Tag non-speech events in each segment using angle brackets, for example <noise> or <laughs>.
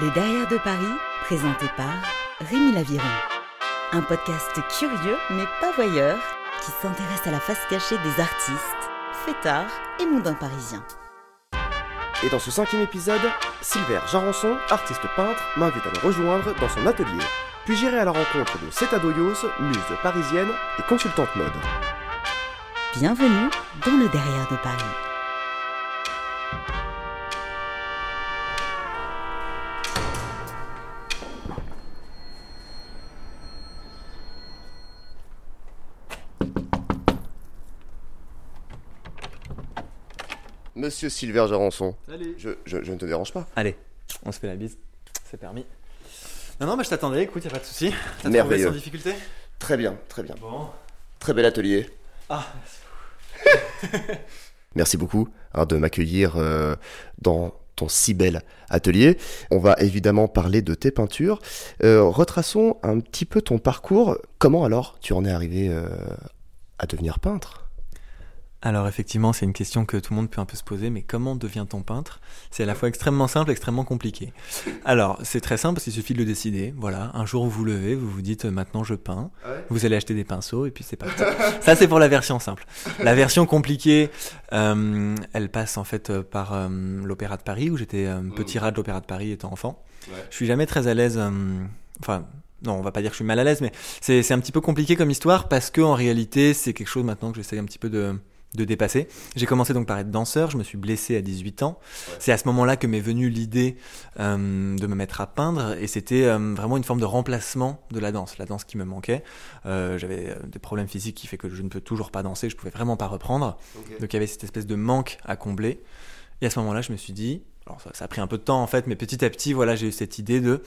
Les Derrière de Paris, présenté par Rémi Laviron. Un podcast curieux mais pas voyeur qui s'intéresse à la face cachée des artistes, fêtards et mondains parisiens. Et dans ce cinquième épisode, Silver Jarançon, artiste peintre, m'invite à le rejoindre dans son atelier. Puis j'irai à la rencontre de Seta Doyos, muse parisienne et consultante mode. Bienvenue dans le Derrière de Paris. Monsieur Silver Jarançon, Salut. je, je- je ne te dérange pas. Allez, on se fait la bise. C'est permis. Non, non, bah, je t'attendais, écoute, y a pas de souci. T'as Merveilleux. sans difficulté? Très bien, très bien. Bon. Très bel atelier. Ah, <laughs> Merci beaucoup hein, de m'accueillir euh, dans ton si bel atelier. On va évidemment parler de tes peintures. Euh, retraçons un petit peu ton parcours. Comment alors tu en es arrivé euh, à devenir peintre? Alors effectivement, c'est une question que tout le monde peut un peu se poser, mais comment devient-on peintre? C'est à la fois extrêmement simple extrêmement compliqué. Alors, c'est très simple, qu'il suffit de le décider. Voilà, un jour vous vous levez, vous vous dites euh, maintenant je peins, vous allez acheter des pinceaux et puis c'est parti. <laughs> Ça c'est pour la version simple. La version compliquée, euh, elle passe en fait euh, par euh, l'Opéra de Paris, où j'étais euh, petit rat de l'Opéra de Paris étant enfant. Ouais. Je suis jamais très à l'aise, enfin... Non, on va pas dire que je suis mal à l'aise, mais c'est c'est un petit peu compliqué comme histoire parce que en réalité, c'est quelque chose maintenant que j'essaie un petit peu de, de dépasser. J'ai commencé donc par être danseur, je me suis blessé à 18 ans. C'est à ce moment-là que m'est venue l'idée euh, de me mettre à peindre et c'était euh, vraiment une forme de remplacement de la danse, la danse qui me manquait. Euh, J'avais euh, des problèmes physiques qui fait que je ne peux toujours pas danser, je pouvais vraiment pas reprendre. Donc il y avait cette espèce de manque à combler. Et à ce moment-là, je me suis dit, alors ça, ça a pris un peu de temps en fait, mais petit à petit, voilà, j'ai eu cette idée de,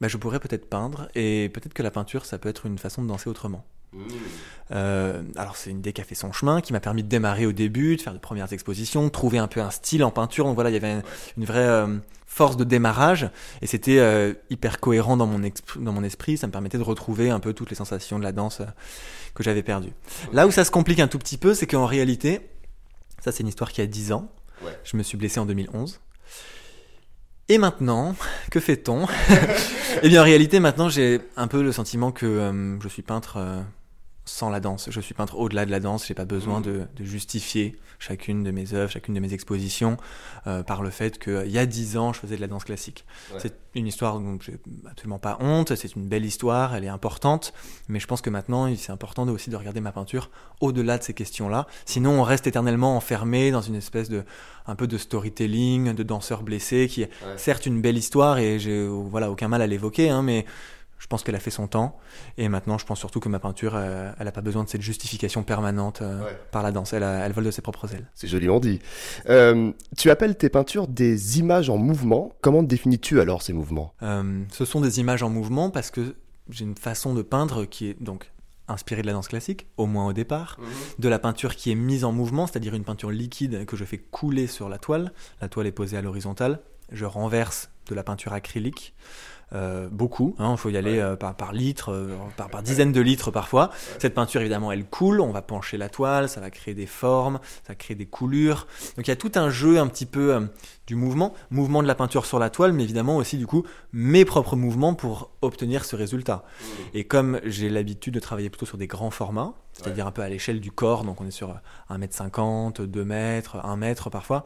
bah, je pourrais peut-être peindre et peut-être que la peinture, ça peut être une façon de danser autrement. Euh, alors c'est une idée qui a fait son chemin, qui m'a permis de démarrer au début, de faire de premières expositions, de trouver un peu un style en peinture. Donc voilà, il y avait une, une vraie euh, force de démarrage et c'était euh, hyper cohérent dans mon, dans mon esprit. Ça me permettait de retrouver un peu toutes les sensations de la danse que j'avais perdues. Là où ça se complique un tout petit peu, c'est qu'en réalité, ça c'est une histoire qui a 10 ans. Ouais. Je me suis blessé en 2011. Et maintenant, <laughs> que fait-on? <laughs> Eh bien, en réalité, maintenant, j'ai un peu le sentiment que je suis peintre sans la danse. Je suis peintre au-delà de la danse. J'ai pas besoin de, de justifier chacune de mes œuvres, chacune de mes expositions euh, par le fait qu'il y a dix ans, je faisais de la danse classique. Ouais. C'est une histoire dont j'ai absolument pas honte. C'est une belle histoire, elle est importante. Mais je pense que maintenant, c'est important de- aussi de regarder ma peinture au-delà de ces questions-là. Sinon, on reste éternellement enfermé dans une espèce de un peu de storytelling, de danseur blessé, qui est certes une belle histoire et j'ai voilà aucun mal à l'évoquer, hein, mais je pense qu'elle a fait son temps. Et maintenant, je pense surtout que ma peinture, euh, elle n'a pas besoin de cette justification permanente euh, Ouais. par la danse. Elle, a- elle vole de ses propres ailes. C'est joliment dit. Euh, tu appelles tes peintures des images en mouvement. Comment définis-tu alors ces mouvements? Ce sont des images en mouvement parce que j'ai une façon de peindre qui est donc inspirée de la danse classique, au moins au départ, de la peinture qui est mise en mouvement, c'est-à-dire une peinture liquide que je fais couler sur la toile. La toile est posée à l'horizontale. Je renverse de la peinture acrylique. euh, beaucoup, il faut y aller euh, par, par litre, euh, par, par dizaines de litres parfois. Cette peinture, évidemment, elle coule, on va pencher la toile, ça va créer des formes, ça crée des coulures. Donc il y a tout un jeu un petit peu du mouvement, mouvement de la peinture sur la toile, mais évidemment aussi du coup mes propres mouvements pour obtenir ce résultat. Et comme j'ai l'habitude de travailler plutôt sur des grands formats, c'est-à-dire un peu à l'échelle du corps, donc on est sur 1m50, 2 mètres, 1 mètre parfois,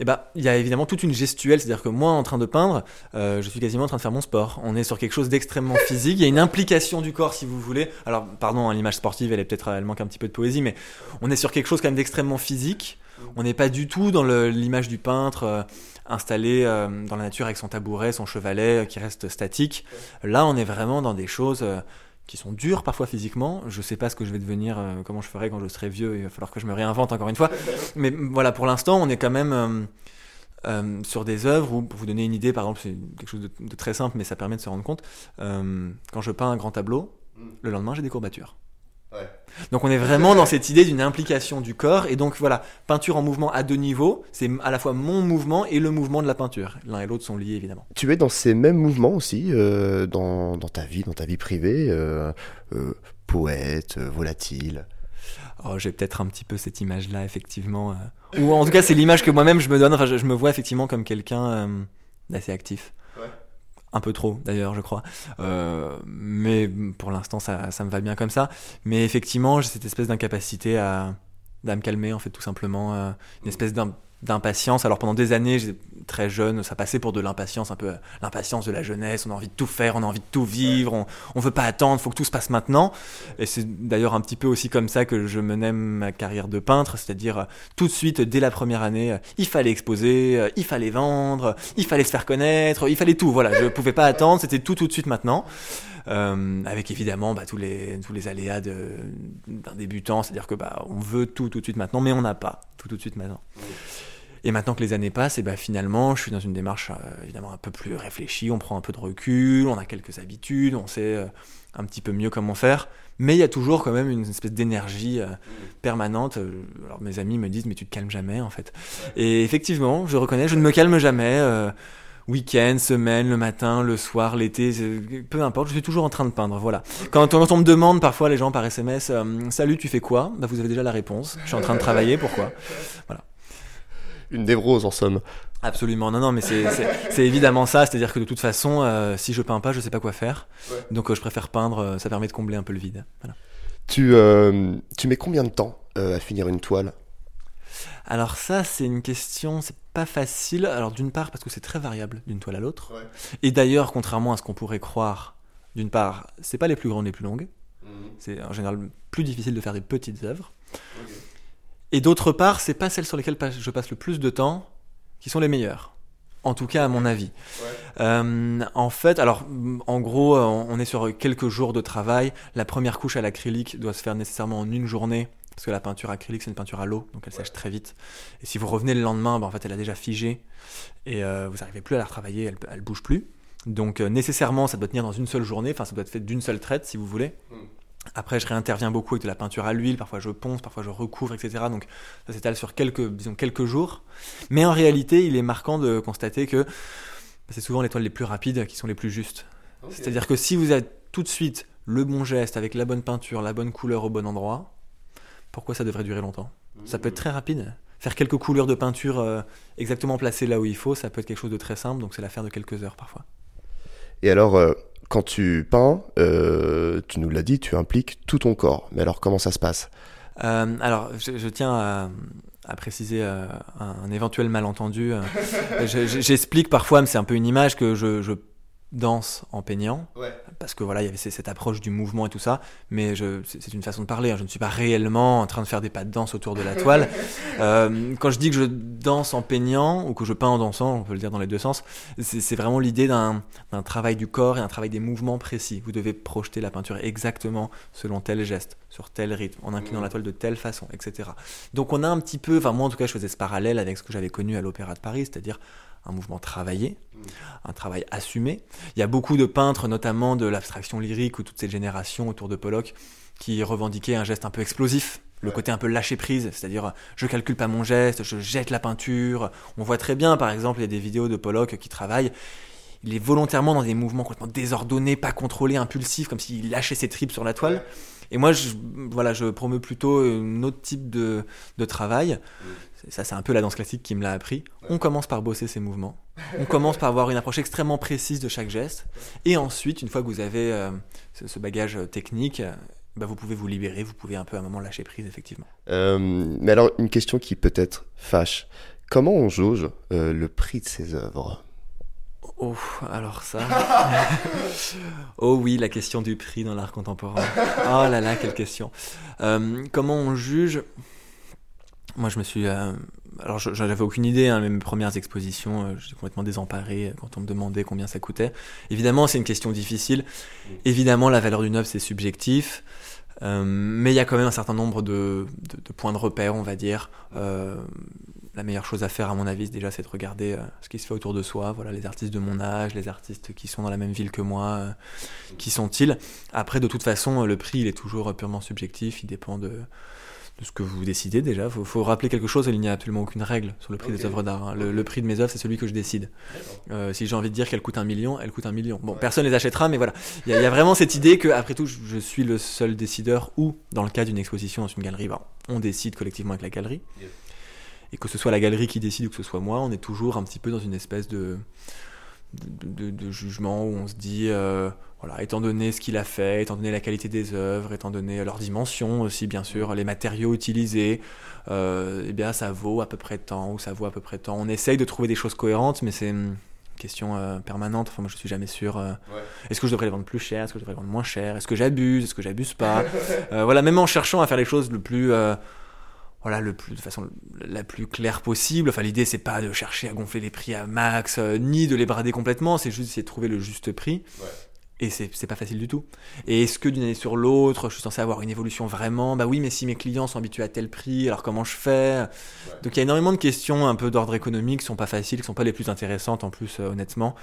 et ben il y a évidemment toute une gestuelle, c'est-à-dire que moi en train de peindre, euh, je suis quasiment en train de faire mon sport. On est sur quelque chose d'extrêmement physique, il y a une implication du corps si vous voulez. Alors pardon, hein, l'image sportive elle est peut-être elle manque un petit peu de poésie, mais on est sur quelque chose quand même d'extrêmement physique. On n'est pas du tout dans l'image du peintre euh, installé euh, dans la nature avec son tabouret, son chevalet euh, qui reste statique. Là, on est vraiment dans des choses qui sont dures parfois physiquement. Je sais pas ce que je vais devenir, euh, comment je ferai quand je serai vieux. Il va falloir que je me réinvente encore une fois. <laughs> Mais voilà, pour l'instant, on est quand même euh, euh, sur des œuvres où, pour vous donner une idée, par exemple, c'est quelque chose de, de très simple, mais ça permet de se rendre compte. quand je peins un grand tableau, le lendemain, j'ai des courbatures. Donc on est vraiment dans cette idée d'une implication du corps et donc voilà, peinture en mouvement à deux niveaux, c'est à la fois mon mouvement et le mouvement de la peinture. L'un et l'autre sont liés évidemment. Tu es dans ces mêmes mouvements aussi euh, dans, dans ta vie, dans ta vie privée, euh, euh, poète, volatile? Oh, j'ai peut-être un petit peu cette image-là effectivement, ou en tout cas c'est l'image que moi-même je me donne. Enfin, je, je me vois effectivement comme quelqu'un euh, d'assez actif. Un peu trop, d'ailleurs, je crois. Euh, mais pour l'instant, ça, ça me va bien comme ça. Mais effectivement, j'ai cette espèce d'incapacité à, à me calmer, en fait, tout simplement. euh, une espèce d'un d'impatience. Alors pendant des années, très jeune, ça passait pour de l'impatience, un peu euh, l'impatience de la jeunesse. On a envie de tout faire, on a envie de tout vivre, on, on veut pas attendre, faut que tout se passe maintenant. Et c'est d'ailleurs un petit peu aussi comme ça que je menais ma carrière de peintre, c'est-à-dire euh, tout de suite, dès la première année, euh, il fallait exposer, il fallait vendre, il fallait se faire connaître, il fallait tout. Voilà, je pouvais pas attendre, c'était tout tout de suite maintenant. Euh, avec évidemment bah, tous les tous les aléas d'un débutant, c'est-à-dire que bah on veut tout tout de suite maintenant, mais on n'a pas tout tout de suite maintenant. Et maintenant que les années passent, bah finalement, je suis dans une démarche euh, évidemment un peu plus réfléchie. On prend un peu de recul, on a quelques habitudes, on sait euh, un petit peu mieux comment faire. Mais il y a toujours quand même une espèce d'énergie permanente. Alors mes amis me disent mais tu te calmes jamais en fait. Et effectivement, je reconnais, je ne me calme jamais. Week-end, semaine, le matin, le soir, l'été, peu importe, je suis toujours en train de peindre. Voilà. Quand, quand on me demande parfois les gens par SMS, euh, salut, tu fais quoi? Bah vous avez déjà la réponse. Je suis en train de travailler. Pourquoi? Une névrose en somme. Absolument, non, non, mais c'est- évidemment ça, c'est-à-dire que de toute façon, euh, si je peins pas, je sais pas quoi faire, donc euh, je préfère peindre, ça permet de combler un peu le vide. Voilà. Tu, tu mets combien de temps à finir une toile? Alors ça, c'est une question, c'est pas facile, alors d'une part parce que c'est très variable d'une toile à l'autre, Ouais. et d'ailleurs, contrairement à ce qu'on pourrait croire, d'une part, c'est pas les plus grandes les plus longues, c'est en général plus difficile de faire des petites œuvres, et d'autre part, c'est pas celles sur lesquelles je passe le plus de temps qui sont les meilleures. En tout cas, à mon avis. Euh, en fait, alors, mm, en gros, euh, on est sur quelques jours de travail. La première couche à l'acrylique doit se faire nécessairement en une journée, parce que la peinture acrylique, c'est une peinture à l'eau, donc elle sèche très vite. Et si vous revenez le lendemain, bah, en fait, elle a déjà figé, et euh, vous n'arrivez plus à la retravailler, elle, elle bouge plus. Donc, euh, nécessairement, ça doit tenir dans une seule journée, enfin, ça doit être fait d'une seule traite, si vous voulez. Après, je réinterviens beaucoup avec de la peinture à l'huile, parfois je ponce, parfois je recouvre, etc. Donc ça s'étale sur quelques, disons, quelques jours. Mais en réalité, il est marquant de constater que bah, c'est souvent les toiles les plus rapides qui sont les plus justes. C'est-à-dire que si vous avez tout de suite le bon geste, avec la bonne peinture, la bonne couleur au bon endroit, pourquoi ça devrait durer longtemps Ça peut être très rapide. Faire quelques couleurs de peinture euh, exactement placées là où il faut, ça peut être quelque chose de très simple, donc c'est l'affaire de quelques heures parfois. Et alors, euh, quand tu peins, euh, tu nous l'as dit, tu impliques tout ton corps. Mais alors, comment ça se passe? Alors, je, je tiens à, à préciser un, un éventuel malentendu. <laughs> Je- je- J'explique parfois, mais c'est un peu une image, que je, je danse en peignant, parce que voilà, il y avait cette approche du mouvement et tout ça, mais c'est une façon de parler. hein. Je ne suis pas réellement en train de faire des pas de danse autour de la <laughs> toile. Euh, quand je dis que je danse en peignant ou que je peins en dansant, on peut le dire dans les deux sens, c'est vraiment l'idée d'un d'un travail du corps et un travail des mouvements précis. Vous devez projeter la peinture exactement selon tel geste, sur tel rythme, en inclinant la toile de telle façon, etc. Donc on a un petit peu, enfin moi en tout cas je faisais ce parallèle avec ce que j'avais connu à l'Opéra de Paris, c'est-à-dire un mouvement travaillé, un travail assumé. Il y a beaucoup de peintres, notamment de l'abstraction lyrique ou toute cette génération autour de Pollock, qui revendiquaient un geste un peu explosif, le côté un peu lâcher prise, c'est-à-dire je calcule pas mon geste, je jette la peinture. On voit très bien, par exemple, il y a des vidéos de Pollock qui travaille. Il est volontairement dans des mouvements complètement désordonnés, pas contrôlés, impulsifs, comme s'il lâchait ses tripes sur la toile. Et moi, je, voilà, je promeux plutôt un autre type de, de travail. Ça, c'est un peu la danse classique qui me l'a appris. On commence par bosser ses mouvements. On commence par avoir une approche extrêmement précise de chaque geste. Et ensuite, une fois que vous avez euh, ce, ce bagage technique, bah, vous pouvez vous libérer, vous pouvez un peu à un moment lâcher prise, effectivement. Euh, Mais alors, une question qui peut-être fâche. Comment on jauge euh, le prix de ces œuvres? Oh, alors ça. <laughs> <laughs> oh oui, la question du prix dans l'art contemporain. Oh là là, quelle question. Euh, comment on juge? Moi, je me suis. euh, alors, je- j'avais aucune idée, hein, mais mes premières expositions, euh, j'étais complètement désemparé quand on me demandait combien ça coûtait. Évidemment, c'est une question difficile. Évidemment, la valeur d'une œuvre, c'est subjectif. Mais il y a quand même un certain nombre de, de- de points de repère, on va dire. La meilleure chose à faire, à mon avis, déjà, c'est de regarder euh, ce qui se fait autour de soi. Voilà, les artistes de mon âge, les artistes qui sont dans la même ville que moi, euh, qui sont-ils Après, de toute façon, le prix, il est toujours purement subjectif. Il dépend de, de ce que vous décidez déjà. Il faut, faut rappeler quelque chose, il n'y a absolument aucune règle sur le prix des œuvres d'art. hein. Le, le prix de mes œuvres, c'est celui que je décide. Euh, si j'ai envie de dire qu'elle coûte un million, elle coûte un million. Bon, personne les achètera, mais voilà. Il y, a- il y a vraiment cette idée que, après tout, je, je suis le seul décideur ou, dans le cas d'une exposition dans une galerie, bah, on décide collectivement avec la galerie. Et que ce soit la galerie qui décide ou que ce soit moi, on est toujours un petit peu dans une espèce de de, de jugement où on se dit, voilà, étant donné ce qu'il a fait, étant donné la qualité des œuvres, étant donné leur dimension aussi, bien sûr, les matériaux utilisés, eh bien, ça vaut à peu près tant ou ça vaut à peu près tant. On essaye de trouver des choses cohérentes, mais c'est question euh, permanente. Enfin, moi, je suis jamais sûr. Euh, est-ce que je devrais les vendre plus cher Est-ce que je devrais les vendre moins cher Est-ce que j'abuse Est-ce que j'abuse pas? Euh, Voilà, même en cherchant à faire les choses le plus, voilà, le plus de façon la plus claire possible. Enfin, l'idée c'est pas de chercher à gonfler les prix à max, ni de les brader complètement. C'est juste essayer de trouver le juste prix. Et c'est pas facile du tout. Et est-ce que d'une année sur l'autre, je suis censé avoir une évolution vraiment? Bah oui, mais si mes clients sont habitués à tel prix, alors comment je fais? Donc il y a énormément de questions un peu d'ordre économique qui sont pas faciles, qui sont pas les plus intéressantes en plus, euh, honnêtement.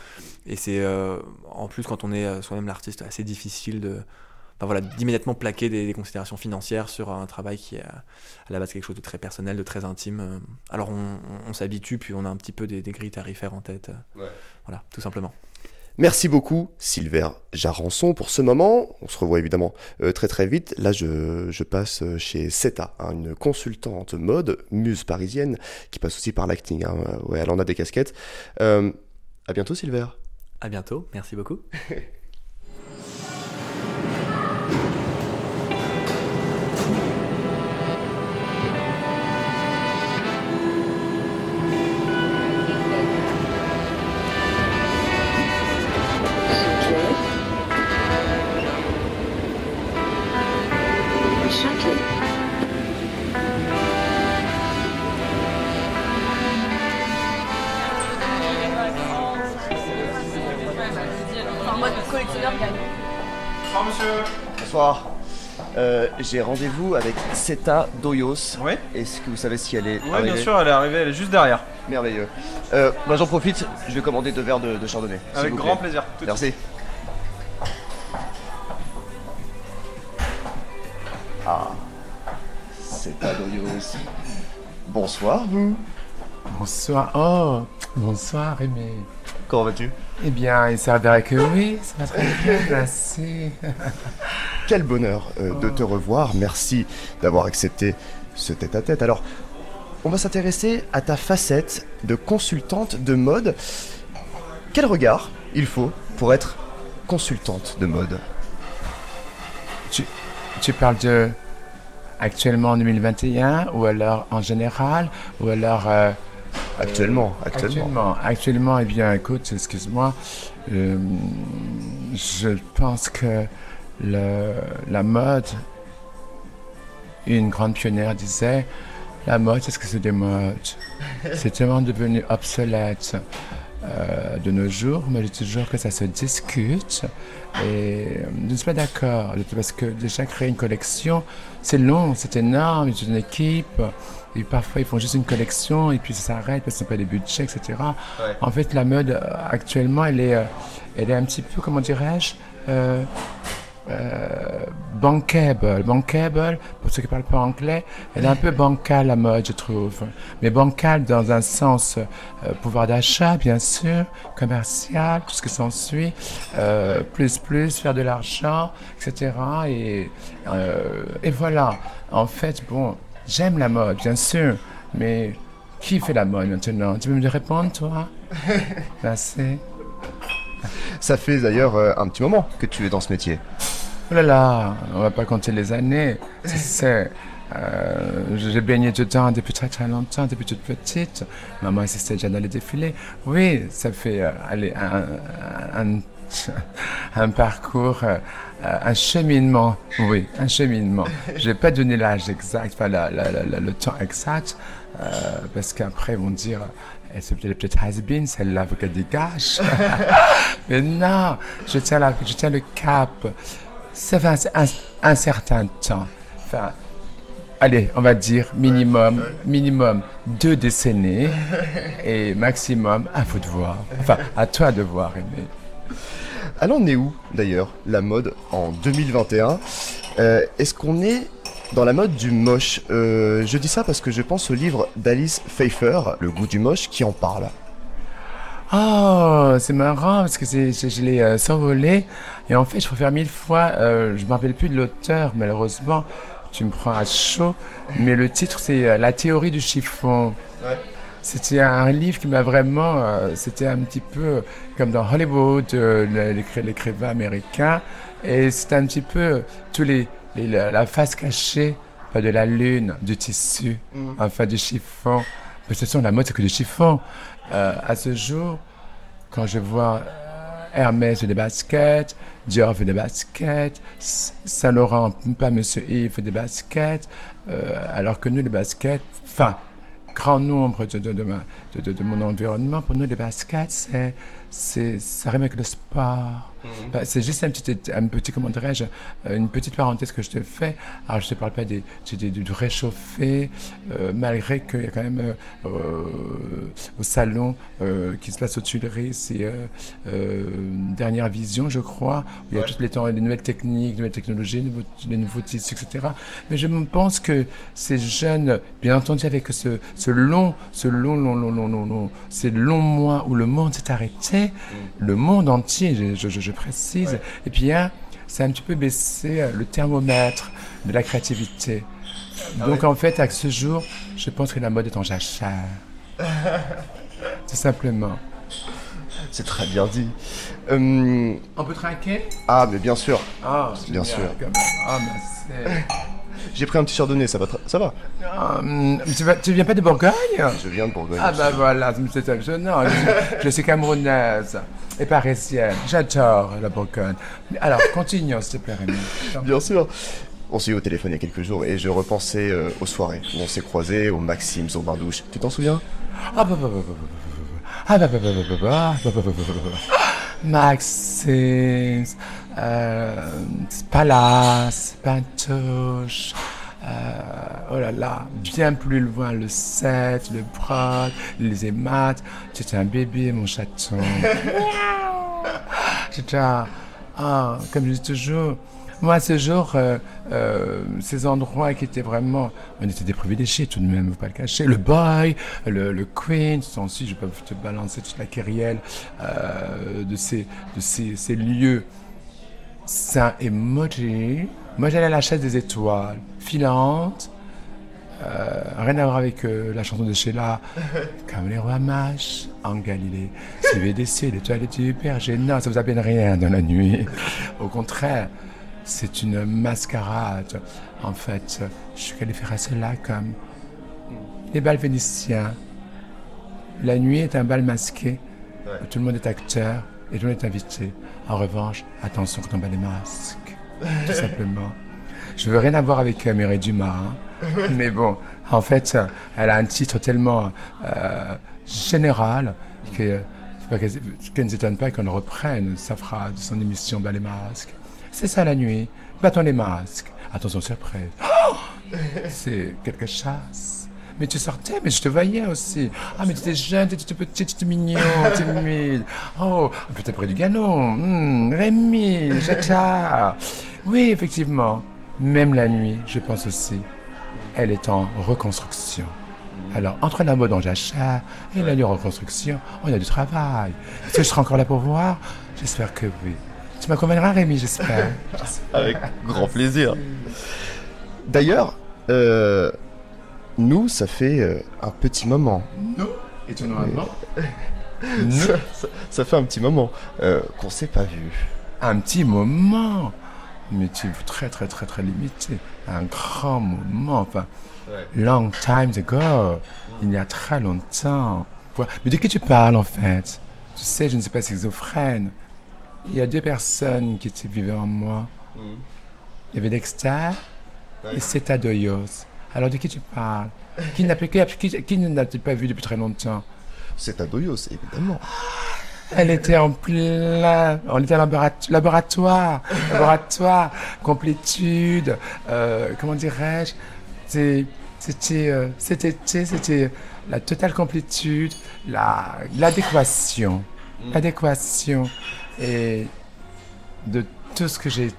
Et c'est euh, en plus quand on est euh, soi-même l'artiste assez difficile de. Voilà, d'immédiatement plaquer des, considérations financières sur un travail qui est à la base quelque chose de très personnel, de très intime. Alors on, s'habitue, puis on a un petit peu des, des grilles tarifaires en tête. Voilà, tout simplement. Merci beaucoup Silver Jarançon pour ce moment. On se revoit évidemment euh, très très vite. Là je, passe euh, chez Seta, hein, une consultante mode, muse parisienne, qui passe aussi par l'acting. Hein. Ouais, elle en a des casquettes. Euh, à bientôt Silver. À bientôt, merci beaucoup. <laughs> Bonsoir. Euh, j'ai rendez-vous avec Seta Doyos. Oui. Est-ce que vous savez si elle est Oui, bien sûr, elle est arrivée, elle est juste derrière. Merveilleux. Euh, bah, J'en profite, je vais commander deux verres de, chardonnay. Avec grand plaisir. Merci. Ah, Seta Doyos. Bonsoir, vous. Bonsoir. Oh, bonsoir, Aimé. Comment vas-tu? Eh bien, il s'avérait que oui, ça va très bien, merci. <laughs> Quel bonheur euh, de te revoir. Merci d'avoir accepté ce tête-à-tête. Alors, on va s'intéresser à ta facette de consultante de mode. Quel regard il faut pour être consultante de mode? Tu, parles de actuellement en 2021 ou alors en général ou alors euh, Actuellement, actuellement. Actuellement, eh bien, écoute, excuse-moi, euh, je pense que la mode, une grande pionnière disait, la mode, c'est ce que c'est des modes. <laughs> c'est tellement devenu obsolète. Euh, de nos jours, mais je dis toujours que ça se discute et je ne suis pas d'accord parce que déjà créer une collection, c'est long, c'est énorme, c'est une équipe, et parfois, ils font juste une collection et puis ça s'arrête parce qu'ils n'ont pas les budgets, etc. En fait, la mode, euh, actuellement, elle est, euh, elle est un petit peu, comment dirais-je, euh, euh, bankable. Bankable, pour ceux qui parlent pas anglais, elle est un peu bancale, la mode, je trouve. Mais bancale dans un sens pouvoir d'achat, bien sûr, commercial, tout ce qui s'ensuit, euh, plus, plus, faire de l'argent, etc. Et, et voilà. En fait, bon, J'aime la mode, bien sûr, mais qui fait la mode maintenant? Tu peux me répondre, toi? <laughs> Merci. Ça fait d'ailleurs euh, un petit moment que tu es dans ce métier. Oh là là, on va pas compter les années. C'est, euh, j'ai baigné dedans depuis très très longtemps, depuis toute petite. Maman assistait déjà dans les défilés. Oui, ça fait euh, <laughs> un, parcours un cheminement, oui, un cheminement. Je vais pas donner l'âge exact, enfin le temps exact, parce qu'après ils vont dire, elle c'est peut-être has-been, celle-là, faut qu'elle. <laughs> Mais non, je tiens, la, je tiens le cap. Ça fait un, certain temps. Enfin, allez, on va dire minimum, minimum deux décennies et maximum à vous de voir. Enfin, à toi de voir, Aimé. Alors on est où d'ailleurs la mode en 2021 euh, Est-ce qu'on est dans la mode du moche euh, Je dis ça parce que je pense au livre d'Alice Pfeiffer, Le goût du moche, qui en parle. Oh, c'est marrant parce que je, l'ai euh, survolé et en fait je préfère mille fois, je ne me rappelle plus de l'auteur malheureusement, tu me prends à chaud, mais le titre c'est La théorie du chiffon. c'était un livre qui m'a vraiment. euh, c'était un petit peu comme dans Hollywood, euh, l'écrivain américain. Et c'était un petit peu tous les, les- la, la face cachée pas de la lune, du tissu, enfin du chiffon. Mais de toute façon, la mode, c'est que du chiffon. Euh, à ce jour, quand je vois euh, Hermès fait des baskets, Dior fait des baskets, S- Saint-Laurent, pas Monsieur Yves, fait des baskets, euh, alors que nous, les baskets, enfin, grand nombre de, mon environnement, pour nous, les baskets, c'est, ça rime avec le sport. Bah, c'est juste un petit, un petit, comment dirais-je, euh, une petite parenthèse que je te fais. Alors, je te parle pas des, du, réchauffé, euh, malgré qu'il y a quand même euh, au salon euh, qui se passe aux Tuileries, c'est euh, euh, Dernière Vision, je crois, où il y a toutes les, temps, les nouvelles techniques, les nouvelles technologies, les nouveaux, les nouveaux tissus, etc. Mais je pense que ces jeunes, bien entendu, avec ce, ce long, ce long, long, long, long, long, long, ces longs mois où le monde s'est arrêté, le monde entier, je, je- je précise, et puis hein, c'est un petit peu baissé euh, le thermomètre de la créativité. Donc en fait, à ce jour, je pense que la mode est en jachère. <laughs> Tout simplement. C'est très bien dit. Hum, On peut trinquer? Ah, mais bien sûr. Ah, Bien sûr. Ah, merci. J'ai pris un petit chardonnay, ça va, ça va. Ah, hum, tu, viens pas de Bourgogne Je viens de Bourgogne. Ah bah voilà, c'est étonnant. Je, je suis camerounaise et parisienne. J'adore la Bourgogne. Alors, continue, s'il te plaît, Rémi. Bien sûr. On s'est eu au téléphone il y a quelques jours et je repensais euh, aux soirées où on s'est croisés, aux Maxims, aux bains-douches. Tu t'en souviens Ah bah bah bah bah bah bah. Ah bah bah bah bah bah bah bah bah Maxims, euh, Palace, Pantouche, euh, oh là là, bien plus loin, le 7, le Brod, les émates. J'étais un bébé, mon chaton. <laughs> J'étais un- comme je dis toujours, moi, ce jour, euh, euh, ces endroits qui étaient vraiment, on était des privilégiés tout de même, faut pas le cacher. Le boy, le, le queen, si je peux te balancer toute la kyrielle euh, de ces, de ces, ces lieux saints et maudits. Moi, j'allais à la chasse des étoiles, filantes, euh, rien à voir avec euh, la chanson de Sheila. <laughs> Comme les rois mages en Galilée. Suivez des cieux, l'étoile du Père. Non, ça vous appelle rien dans la nuit. Au contraire, c'est une mascarade. En fait, je à cela comme les bals vénitiens. La nuit est un bal masqué où tout le monde est acteur et tout le monde est invité. En revanche, attention quand on bat les masques. Tout <laughs> simplement. Je veux rien avoir avec euh, Mireille Dumas. hein. <laughs> Mais bon, en fait, euh, elle a un titre tellement euh, général que qu'elle ne s'étonne pas qu'on reprenne sa phrase de son émission Bas les masques. C'est ça la nuit. Battons les masques. Attention surprise. Oh C'est quelque chose. Mais tu sortais, mais je te voyais aussi. Ah, mais tu étais jeune, tu étais petit, tu étais mignon, timide. Oh, peut-être près du galon. Hmm, Rémi, Jacques. Oui, effectivement. Même la nuit, je pense aussi, elle est en reconstruction. Alors, entre la mode en jachère et la nuit en reconstruction, on a du travail. Est-ce que je serai encore là pour voir? J'espère que oui. Tu m'accompagneras, Rémi, j'espère. <laughs> Avec grand plaisir. D'ailleurs, euh, nous, ça fait euh, un petit moment. Nous, étonnamment, nous, <laughs> Ça, ça- ça fait un petit moment euh, qu'on s'est pas vu. un petit moment. Mais tu es très, très, très, très limité. Un grand moment. Enfin, long time ago. Il y a très longtemps. Mais de qui tu parles, en fait? Tu sais, je ne suis pas schizophrène. Il y a deux personnes qui vivaient en moi. Il y avait Dexter et Seta Doyos. Alors, de qui tu parles? Qui n'a qui, qui, qui n'a-t-il pas vu depuis très longtemps? À Doyos, évidemment. Elle était en plein, on était laborat- laboratoire, <laughs> laboratoire, complétude, euh, comment dirais-je, c'était, euh, été, c'était la totale complétude, la, l'adéquation, l'adéquation et de tout ce que j'ai,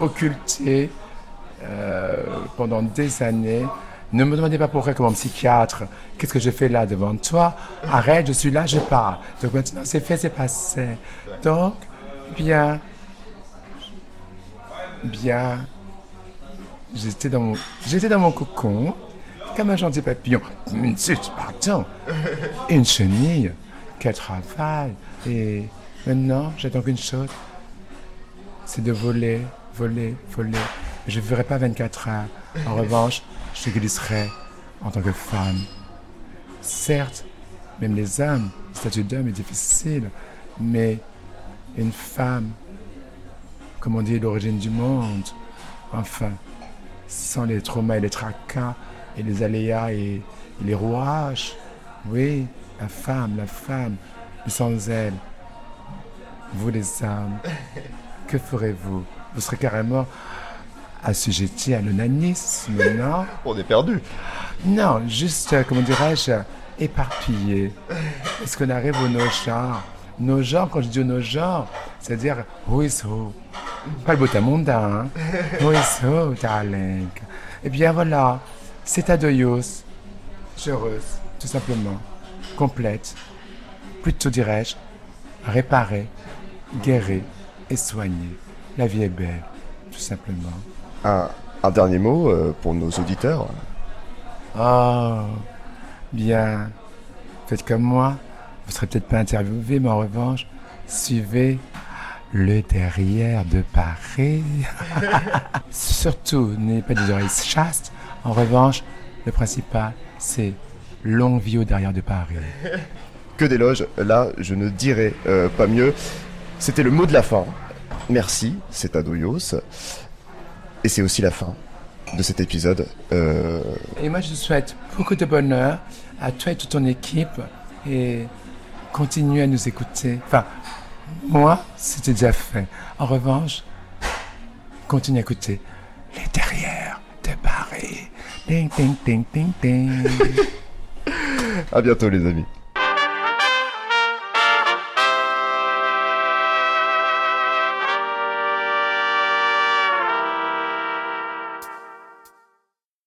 occulté euh, pendant des années. Ne me demandez pas pourquoi, comme psychiatre, qu'est-ce que je fais là devant toi? Arrête, je suis là, je pars. Donc maintenant, c'est fait, c'est passé. Donc, bien, bien, j'étais dans mon, j'étais dans mon cocon, comme un gentil papillon. Une chenille, quel travail. Et maintenant, j'attends qu'une chose, c'est de voler, voler, voler. Je ne ferai pas 24 heures. En revanche, je glisserai en tant que femme. Certes, même les hommes, le statut d'homme est difficile, mais une femme, comme on dit, l'origine du monde, enfin, sans les traumas et les tracas, et les aléas et, et les rouages, oui, la femme, la femme, mais sans elle, vous les hommes, que ferez-vous? Vous serez carrément assujettis à l'onanisme, non? <laughs> On est perdu. Non, juste, euh, comment dirais-je, éparpillé. Est-ce qu'on arrive au nos genres? Nos genres, quand je dis nos genres, c'est-à-dire who is who? Pas le botamonda, hein? Who is who, darling? Eh bien voilà, c'est Adoyos. Heureuse, tout simplement. Complète. Plutôt dirais-je, réparée, guérie et soignée. La vie est belle, tout simplement. Un, un dernier mot euh, pour nos auditeurs. Oh, bien. Faites comme moi. Vous serez peut-être pas interviewé, mais en revanche, suivez le derrière de Paris. <laughs> Surtout, n'ayez pas des oreilles chastes. En revanche, le principal, c'est longue vie au derrière de Paris. Que d'éloges, là, je ne dirais euh, pas mieux. C'était le mot de la fin. Merci, c'est Adoyos. Et c'est aussi la fin de cet épisode. Euh, Et moi, je souhaite beaucoup de bonheur à toi et toute ton équipe et continue à nous écouter. Enfin, moi, c'était déjà fait. En revanche, continue à écouter les derrière de Paris. Ding, ding, ding, ding, ding. <laughs> à bientôt, les amis.